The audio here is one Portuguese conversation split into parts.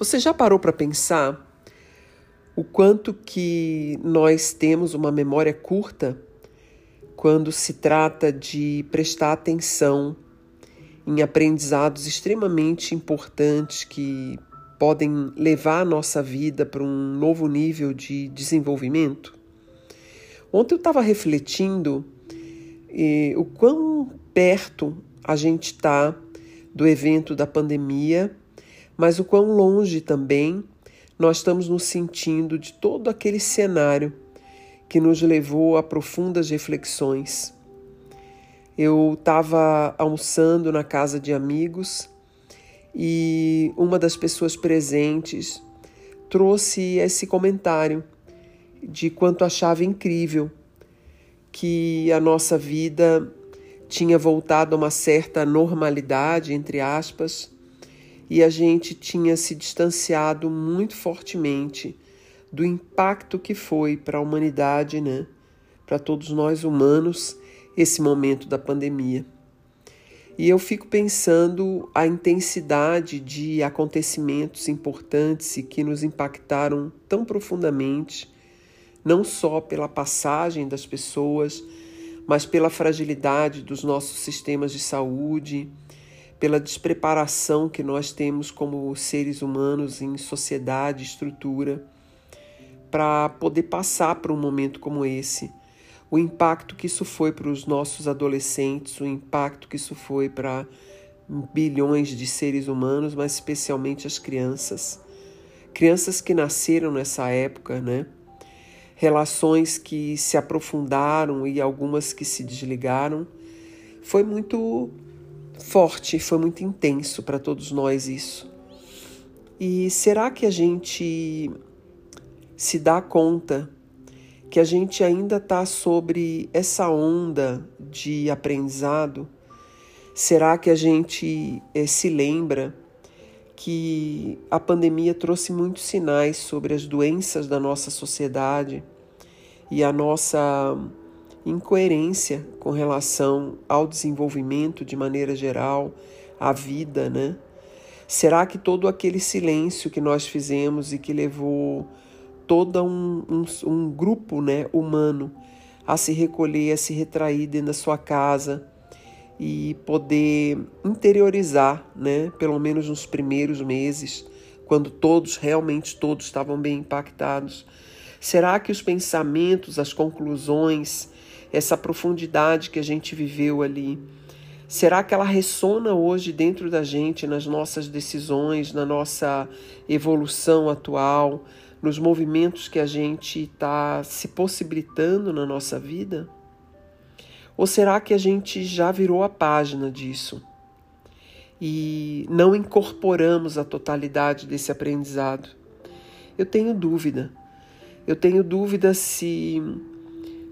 Você já parou para pensar o quanto que nós temos uma memória curta quando se trata de prestar atenção em aprendizados extremamente importantes que podem levar a nossa vida para um novo nível de desenvolvimento? Ontem eu estava refletindo eh, o quão perto a gente está do evento da pandemia mas o quão longe também nós estamos nos sentindo de todo aquele cenário que nos levou a profundas reflexões. Eu estava almoçando na casa de amigos e uma das pessoas presentes trouxe esse comentário de quanto achava incrível que a nossa vida tinha voltado a uma certa normalidade, entre aspas, e a gente tinha se distanciado muito fortemente do impacto que foi para a humanidade, né? Para todos nós humanos, esse momento da pandemia. E eu fico pensando a intensidade de acontecimentos importantes e que nos impactaram tão profundamente, não só pela passagem das pessoas, mas pela fragilidade dos nossos sistemas de saúde, pela despreparação que nós temos como seres humanos em sociedade, estrutura, para poder passar por um momento como esse. O impacto que isso foi para os nossos adolescentes, o impacto que isso foi para bilhões de seres humanos, mas especialmente as crianças. Crianças que nasceram nessa época, né? Relações que se aprofundaram e algumas que se desligaram. Foi muito forte, foi muito intenso para todos nós isso. E será que a gente se dá conta que a gente ainda está sobre essa onda de aprendizado? Será que a gente é, se lembra que a pandemia trouxe muitos sinais sobre as doenças da nossa sociedade e a nossa incoerência com relação ao desenvolvimento de maneira geral, à vida, né? Será que todo aquele silêncio que nós fizemos e que levou todo um, um, um grupo né, humano a se recolher, a se retrair dentro da sua casa e poder interiorizar, né, pelo menos nos primeiros meses, quando todos, realmente todos estavam bem impactados? Será que os pensamentos, as conclusões, essa profundidade que a gente viveu ali? Será que ela ressona hoje dentro da gente, nas nossas decisões, na nossa evolução atual, nos movimentos que a gente está se possibilitando na nossa vida? Ou será que a gente já virou a página disso e não incorporamos a totalidade desse aprendizado? Eu tenho dúvida. Eu tenho dúvida se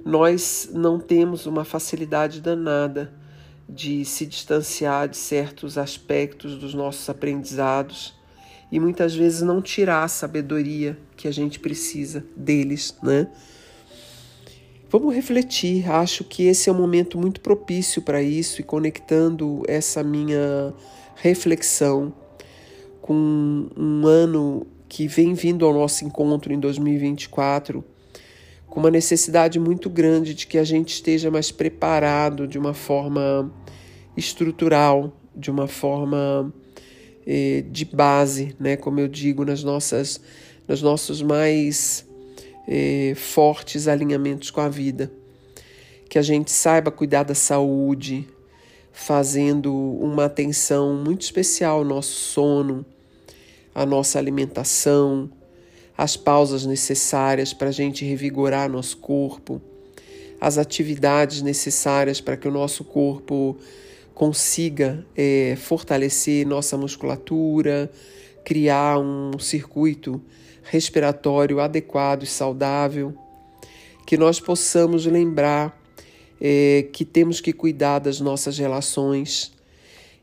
nós não temos uma facilidade danada de se distanciar de certos aspectos dos nossos aprendizados e muitas vezes não tirar a sabedoria que a gente precisa deles, né? Vamos refletir, acho que esse é um momento muito propício para isso e conectando essa minha reflexão com um ano que vem vindo ao nosso encontro em 2024 com uma necessidade muito grande de que a gente esteja mais preparado de uma forma estrutural, de uma forma eh, de base, né? Como eu digo, nas nossas, nos nossos mais eh, fortes alinhamentos com a vida. Que a gente saiba cuidar da saúde, fazendo uma atenção muito especial ao nosso sono, à nossa alimentação, as pausas necessárias para a gente revigorar nosso corpo, as atividades necessárias para que o nosso corpo consiga é, fortalecer nossa musculatura, criar um circuito respiratório adequado e saudável, que nós possamos lembrar é, que temos que cuidar das nossas relações,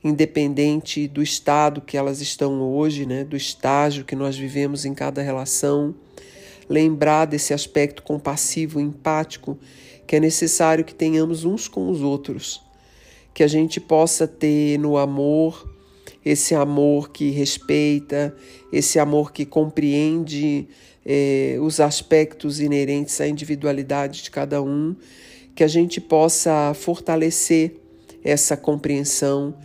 independente do estado que elas estão hoje, né, do estágio que nós vivemos em cada relação, lembrar desse aspecto compassivo, empático, que é necessário que tenhamos uns com os outros, que a gente possa ter no amor esse amor que respeita, esse amor que compreende eh, os aspectos inerentes à individualidade de cada um, que a gente possa fortalecer essa compreensão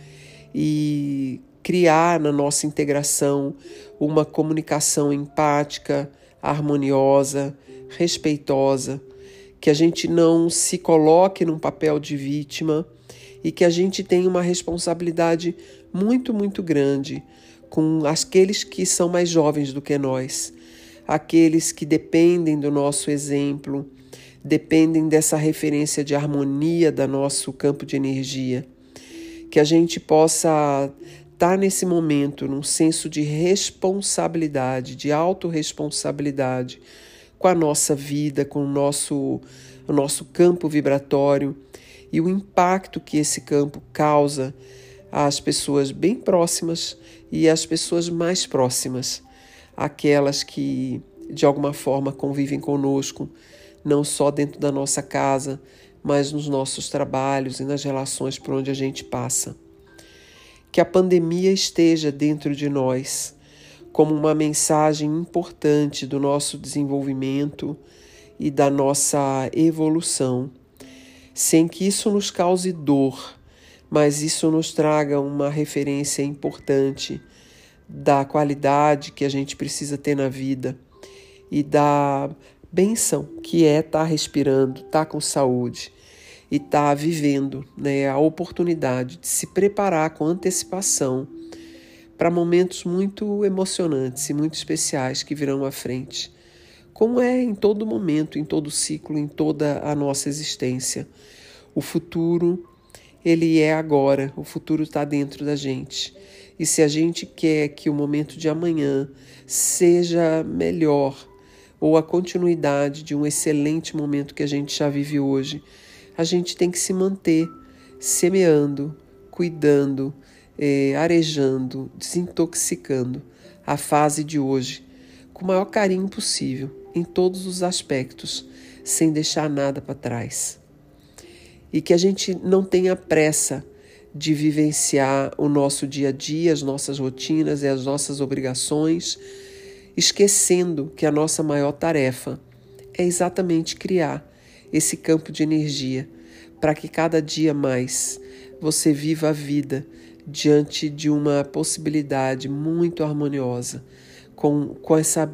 e criar na nossa integração uma comunicação empática, harmoniosa, respeitosa, que a gente não se coloque num papel de vítima e que a gente tenha uma responsabilidade muito, muito grande com aqueles que são mais jovens do que nós, aqueles que dependem do nosso exemplo, dependem dessa referência de harmonia da nosso campo de energia. Que a gente possa estar nesse momento num senso de responsabilidade, de autorresponsabilidade com a nossa vida, com o nosso, o nosso campo vibratório e o impacto que esse campo causa às pessoas bem próximas e às pessoas mais próximas, aquelas que de alguma forma convivem conosco, não só dentro da nossa casa, mas nos nossos trabalhos e nas relações por onde a gente passa. Que a pandemia esteja dentro de nós como uma mensagem importante do nosso desenvolvimento e da nossa evolução sem que isso nos cause dor, mas isso nos traga uma referência importante da qualidade que a gente precisa ter na vida e da benção que é estar tá respirando, estar tá com saúde e estar tá vivendo né, a oportunidade de se preparar com antecipação para momentos muito emocionantes e muito especiais que virão à frente como é em todo momento, em todo ciclo, em toda a nossa existência. O futuro, ele é agora, o futuro está dentro da gente. E se a gente quer que o momento de amanhã seja melhor, ou a continuidade de um excelente momento que a gente já vive hoje, a gente tem que se manter semeando, cuidando, eh, arejando, desintoxicando a fase de hoje com o maior carinho possível em todos os aspectos, sem deixar nada para trás. E que a gente não tenha pressa de vivenciar o nosso dia a dia, as nossas rotinas e as nossas obrigações, esquecendo que a nossa maior tarefa é exatamente criar esse campo de energia para que cada dia mais você viva a vida diante de uma possibilidade muito harmoniosa com, com essa,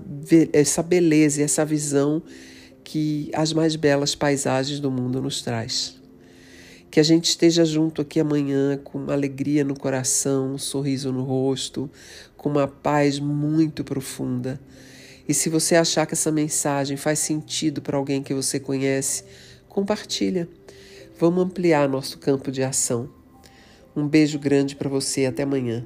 essa beleza e essa visão que as mais belas paisagens do mundo nos traz. Que a gente esteja junto aqui amanhã com uma alegria no coração, um sorriso no rosto, com uma paz muito profunda. E se você achar que essa mensagem faz sentido para alguém que você conhece, compartilha. Vamos ampliar nosso campo de ação. Um beijo grande para você até amanhã.